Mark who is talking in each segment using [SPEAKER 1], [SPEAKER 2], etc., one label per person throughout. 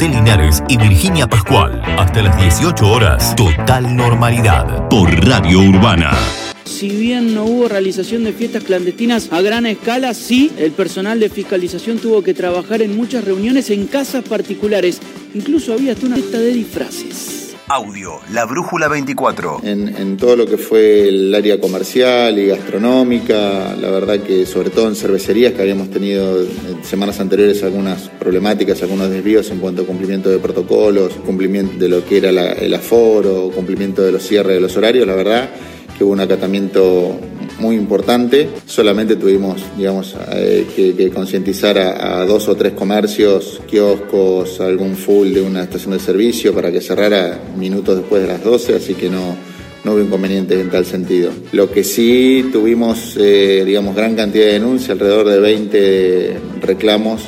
[SPEAKER 1] José Linares y Virginia Pascual. Hasta las 18 horas, total normalidad por Radio Urbana.
[SPEAKER 2] Si bien no hubo realización de fiestas clandestinas a gran escala, sí, el personal de fiscalización tuvo que trabajar en muchas reuniones en casas particulares. Incluso había hasta una fiesta de disfraces.
[SPEAKER 1] Audio, La Brújula 24.
[SPEAKER 3] En, todo lo que fue el área comercial y gastronómica, la verdad que sobre todo en cervecerías que habíamos tenido en semanas anteriores algunas problemáticas, algunos desvíos en cuanto a cumplimiento de protocolos, cumplimiento de lo que era el aforo, cumplimiento de los cierres de los horarios, la verdad que hubo un acatamiento muy importante. Solamente tuvimos, digamos, eh, que, concientizar a, dos o tres comercios, kioscos, algún full de una estación de servicio para que cerrara minutos después de las 12, así que no, no hubo inconvenientes en tal sentido. Lo que sí tuvimos, eh, digamos, gran cantidad de denuncias, alrededor de 20 reclamos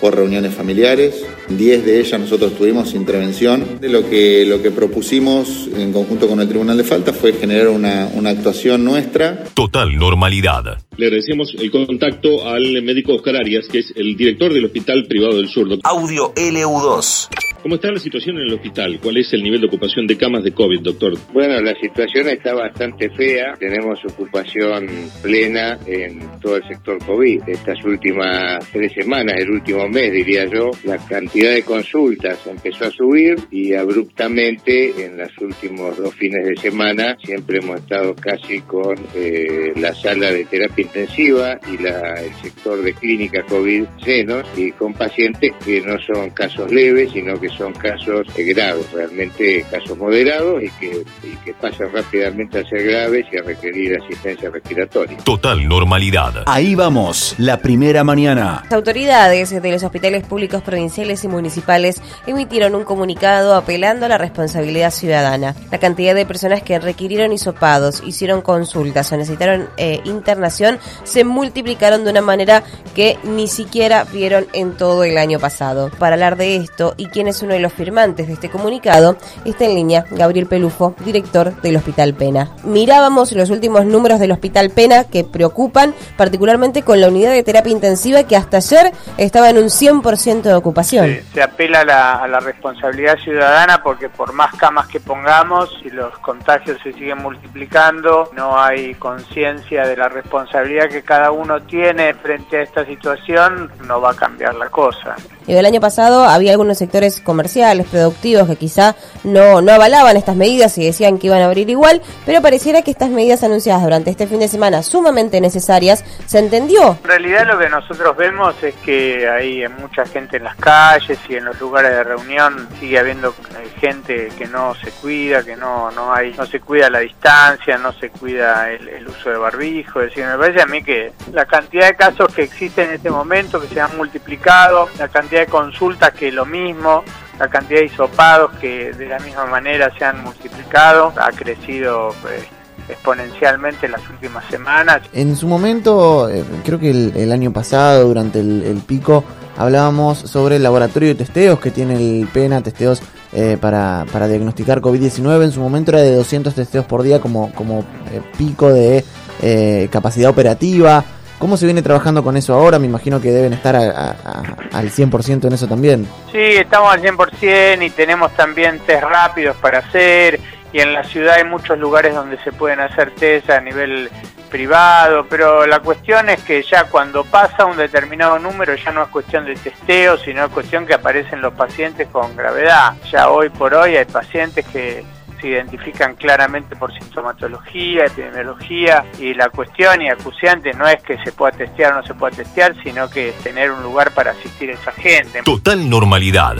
[SPEAKER 3] por reuniones familiares. 10 de ellas nosotros tuvimos intervención. De lo que, lo que propusimos en conjunto con el Tribunal de Falta fue generar una, una actuación nuestra.
[SPEAKER 1] Total normalidad.
[SPEAKER 4] Le agradecemos el contacto al médico Oscar Arias, que es el director del Hospital Privado del Sur.
[SPEAKER 1] Audio LU2.
[SPEAKER 4] ¿Cómo está la situación en el hospital? ¿Cuál es el nivel de ocupación de camas de COVID, doctor?
[SPEAKER 5] Bueno, la situación está bastante fea. Tenemos ocupación plena en todo el sector COVID. Estas últimas tres semanas, el último mes, diría yo, la cantidad de consultas empezó a subir y abruptamente en los últimos dos fines de semana siempre hemos estado casi con eh, la sala de terapia intensiva y la, el sector de clínica COVID llenos y con pacientes que no son casos leves, sino que son casos graves, realmente casos moderados y que, que pasan rápidamente a ser graves y a requerir asistencia respiratoria.
[SPEAKER 1] Total normalidad. Ahí vamos, la primera mañana.
[SPEAKER 6] Las autoridades de los hospitales públicos provinciales y municipales emitieron un comunicado apelando a la responsabilidad ciudadana. La cantidad de personas que requirieron hisopados, hicieron consultas o necesitaron eh, internación se multiplicaron de una manera que ni siquiera vieron en todo el año pasado. Para hablar de esto y quienes uno de los firmantes de este comunicado, está en línea Gabriel Pelufo, director del Hospital Pena. Mirábamos los últimos números del Hospital Pena que preocupan, particularmente con la unidad de terapia intensiva que hasta ayer estaba en un 100% de ocupación.
[SPEAKER 7] se apela a la, a la responsabilidad ciudadana porque por más camas que pongamos, si los contagios se siguen multiplicando, no hay conciencia de la responsabilidad que cada uno tiene frente a esta situación, no va a cambiar la cosa.
[SPEAKER 6] El año pasado había algunos sectores comerciales, productivos, que quizá no, no avalaban estas medidas y decían que iban a abrir igual, pero pareciera que estas medidas anunciadas durante este fin de semana, sumamente necesarias, se entendió.
[SPEAKER 7] En realidad lo que nosotros vemos es que hay mucha gente en las calles y en los lugares de reunión sigue habiendo eh, gente que no se cuida, que no, no hay, no se cuida la distancia, no se cuida el, uso de barbijo, es decir, me parece a mí que la cantidad de casos que existen en este momento, que se han multiplicado, la cantidad de consultas que lo mismo, la cantidad de hisopados que de la misma manera se han multiplicado, ha crecido pues, exponencialmente en las últimas semanas.
[SPEAKER 8] En su momento, eh, creo que el, año pasado, durante el, pico, hablábamos sobre el laboratorio de testeos que tiene el PENA, testeos eh, para, para, diagnosticar COVID-19. En su momento era de 200 testeos por día como, como eh, pico de capacidad operativa. ¿Cómo se viene trabajando con eso ahora? Me imagino que deben estar al 100% en eso también.
[SPEAKER 7] Sí, estamos al 100% y tenemos también test rápidos para hacer y en la ciudad hay muchos lugares donde se pueden hacer test a nivel privado, pero la cuestión es que ya cuando pasa un determinado número ya no es cuestión de testeo, sino es cuestión que aparecen los pacientes con gravedad. Ya hoy por hoy hay pacientes que se identifican claramente por sintomatología, epidemiología y la cuestión y acuciante no es que se pueda testear o no se pueda testear, sino que tener un lugar para asistir a esa gente.
[SPEAKER 1] Total normalidad.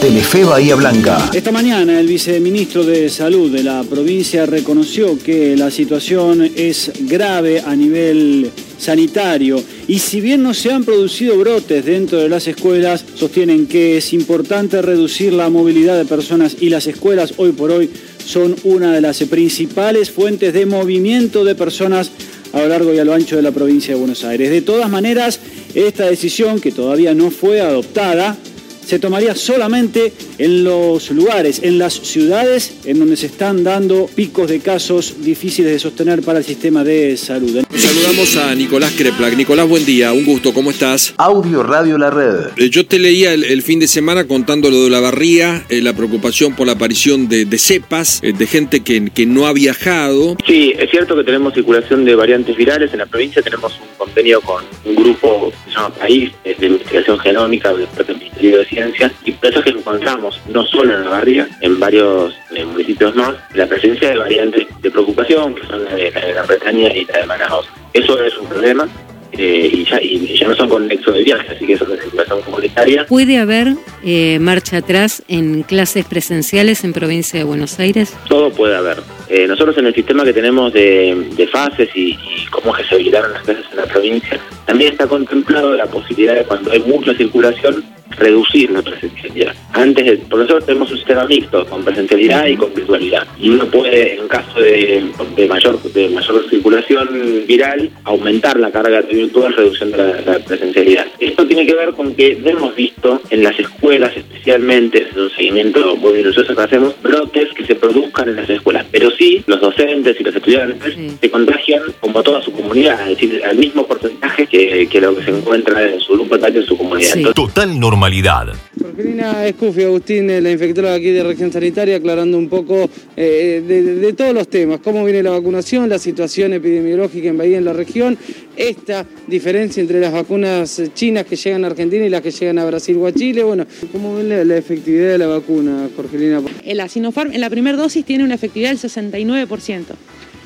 [SPEAKER 1] Telefe Bahía Blanca.
[SPEAKER 2] Esta mañana el viceministro de Salud de la provincia reconoció que la situación es grave a nivel sanitario y si bien no se han producido brotes dentro de las escuelas, sostienen que es importante reducir la movilidad de personas y las escuelas hoy por hoy son una de las principales fuentes de movimiento de personas a lo largo y a lo ancho de la provincia de Buenos Aires. De todas maneras, esta decisión, que todavía no fue adoptada, se tomaría solamente en los lugares, en las ciudades en donde se están dando picos de casos difíciles de sostener para el sistema de salud.
[SPEAKER 9] Saludamos a Nicolás Kreplak. Nicolás, buen día, un gusto, ¿cómo estás?
[SPEAKER 10] Audio Radio La Red.
[SPEAKER 9] Eh, Yo te leía el, el fin de semana contando lo de la barría, eh, la preocupación por la aparición de, de cepas, eh, de gente que, que no ha viajado.
[SPEAKER 11] Sí, es cierto que tenemos circulación de variantes virales. En la provincia tenemos un convenio con un grupo que se llama País, es de investigación genómica del propio Ministerio de Ciencia, y por eso es que encontramos, no solo en la en varios eh, municipios más, la presencia de variantes de preocupación, que son la de, la de Gran Bretaña y la de Manaus. Eso es un problema. eh, y, ya, y ya no son con nexo de viaje, así que eso es circulación comunitaria.
[SPEAKER 12] ¿Puede haber eh, marcha atrás en clases presenciales en provincia de Buenos Aires?
[SPEAKER 11] Todo puede haber. Eh, nosotros en el sistema que tenemos de, fases y, cómo se habilitaron las clases en la provincia, también está contemplado la posibilidad de cuando hay mucha circulación reducir la presencialidad. Antes, de, por nosotros tenemos un sistema mixto con presencialidad y con virtualidad. Y uno puede, en caso de, de mayor de mayor circulación viral, aumentar la carga virtual reduciendo la, la presencialidad. Esto tiene que ver con que hemos visto en las escuelas especialmente, es un seguimiento muy minucioso que hacemos, brotes que se produzcan en las escuelas. Pero sí, los docentes y los estudiantes se contagian como toda su comunidad, es decir, al mismo porcentaje que, que lo que se encuentra en su grupo en su comunidad. Entonces,
[SPEAKER 1] Total normalidad.
[SPEAKER 13] Jorgelina Escufi, Agustín, eh, la infectóloga aquí de Región Sanitaria, aclarando un poco eh, de, todos los temas, cómo viene la vacunación, la situación epidemiológica en Bahía, en la región, esta diferencia entre las vacunas eh, chinas que llegan a Argentina y las que llegan a Brasil o a Chile, bueno, ¿cómo ven la, la efectividad de la vacuna, Jorgelina?
[SPEAKER 14] La Sinopharm en la primera dosis tiene una efectividad del 69%.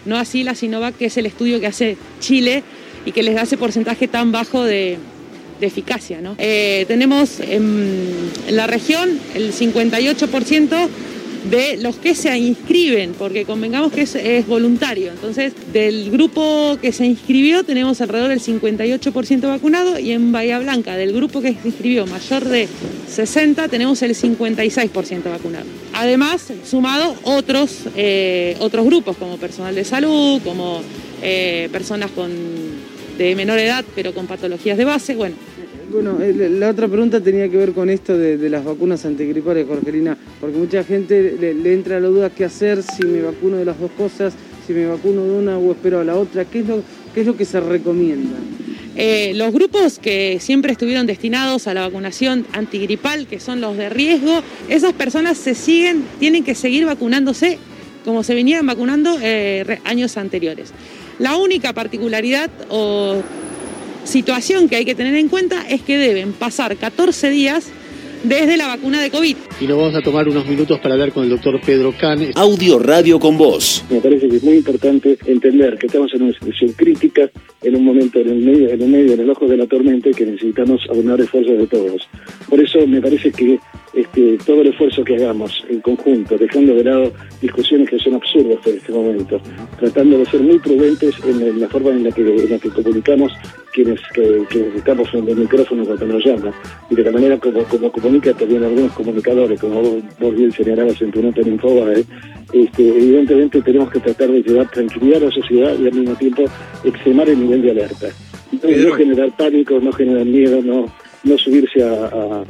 [SPEAKER 14] No así la Sinovac, que es el estudio que hace Chile y que les da ese porcentaje tan bajo de, de eficacia. ¿no? Eh, tenemos en, la región el 58% de los que se inscriben, porque convengamos que es, es voluntario. Entonces, del grupo que se inscribió tenemos alrededor del 58% vacunado y en Bahía Blanca, del grupo que se inscribió mayor de 60, tenemos el 56% vacunado. Además, sumado otros, eh, otros grupos como personal de salud, como eh, personas con, de menor edad pero con patologías de base, bueno,
[SPEAKER 13] Bueno, la otra pregunta tenía que ver con esto de, de las vacunas antigripales, Jorgelina, porque mucha gente le, le entra la duda qué hacer si me vacuno de las dos cosas, si me vacuno de una o espero a la otra, ¿qué es lo, qué es lo que se recomienda?
[SPEAKER 14] Eh, los grupos que siempre estuvieron destinados a la vacunación antigripal, que son los de riesgo, esas personas se siguen, tienen que seguir vacunándose como se venían vacunando eh, años anteriores. La única particularidad o situación que hay que tener en cuenta es que deben pasar 14 días desde la vacuna de COVID.
[SPEAKER 15] Y nos vamos a tomar unos minutos para hablar con el doctor Pedro Can.
[SPEAKER 10] Audio Radio con Voz.
[SPEAKER 16] Me parece que es muy importante entender que estamos en una situación crítica, en un momento en el medio, en el medio, en el ojo de la tormenta que necesitamos aunar esfuerzos de todos. Por eso me parece que este, todo el esfuerzo que hagamos en conjunto, dejando de lado discusiones que son absurdas en este momento, tratando de ser muy prudentes en, en la forma en la que, en la que comunicamos quienes, que, quienes estamos frente al micrófono cuando nos llaman, y de la manera como, como comunica también algunos comunicadores, como vos, vos bien señalabas en tu nota en Infobae, este, evidentemente tenemos que tratar de llevar tranquilidad a la sociedad y al mismo tiempo extremar el nivel de alerta. No, no generar pánico, no generar miedo, no, no subirse a, a-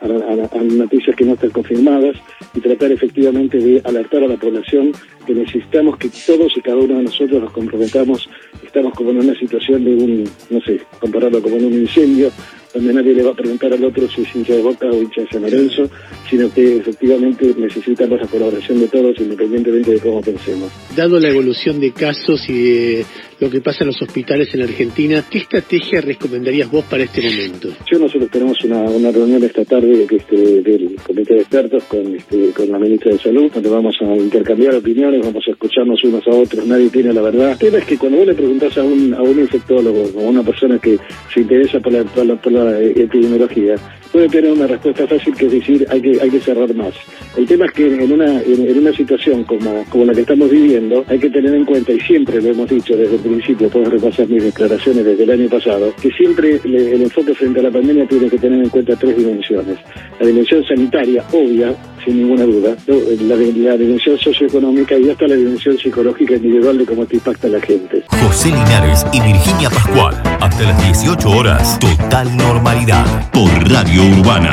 [SPEAKER 16] a- noticias que no están confirmadas y tratar efectivamente de alertar a la población que necesitamos que todos y cada uno de nosotros nos comprometamos. Estamos como en una situación de un, no sé, compararlo como en un incendio, donde nadie le va a preguntar al otro si es hincha de Boca o hincha de San Lorenzo, sino que efectivamente necesitamos la colaboración de todos independientemente de cómo pensemos.
[SPEAKER 15] Dado la evolución de casos y de lo que pasa en los hospitales en Argentina, ¿qué estrategia recomendarías vos para este momento?
[SPEAKER 16] Yo nosotros tenemos una, una reunión esta tarde este, del comité de expertos con, este, con la ministra de Salud, donde vamos a intercambiar opiniones, vamos a escucharnos unos a otros, nadie tiene la verdad. El tema es que cuando vos le preguntás a un, a un infectólogo o a una persona que se interesa por la, por la, la epidemiología, puede tener una respuesta fácil que es decir hay que, hay que cerrar más. El tema es que en una, en una situación como, como la que estamos viviendo, hay que tener en cuenta, y siempre lo hemos dicho desde el principio, puedo repasar mis declaraciones desde el año pasado, que siempre el enfoque frente a la pandemia tiene que tener en cuenta tres dimensiones. La dimensión sanitaria, obvia, sin ninguna duda, la, la dimensión socioeconómica y hasta la dimensión psicológica individual de cómo te impacta la gente.
[SPEAKER 1] José Linares y Virginia Pascual. Hasta las 18 horas. Total normalidad. Por Radio Urbana.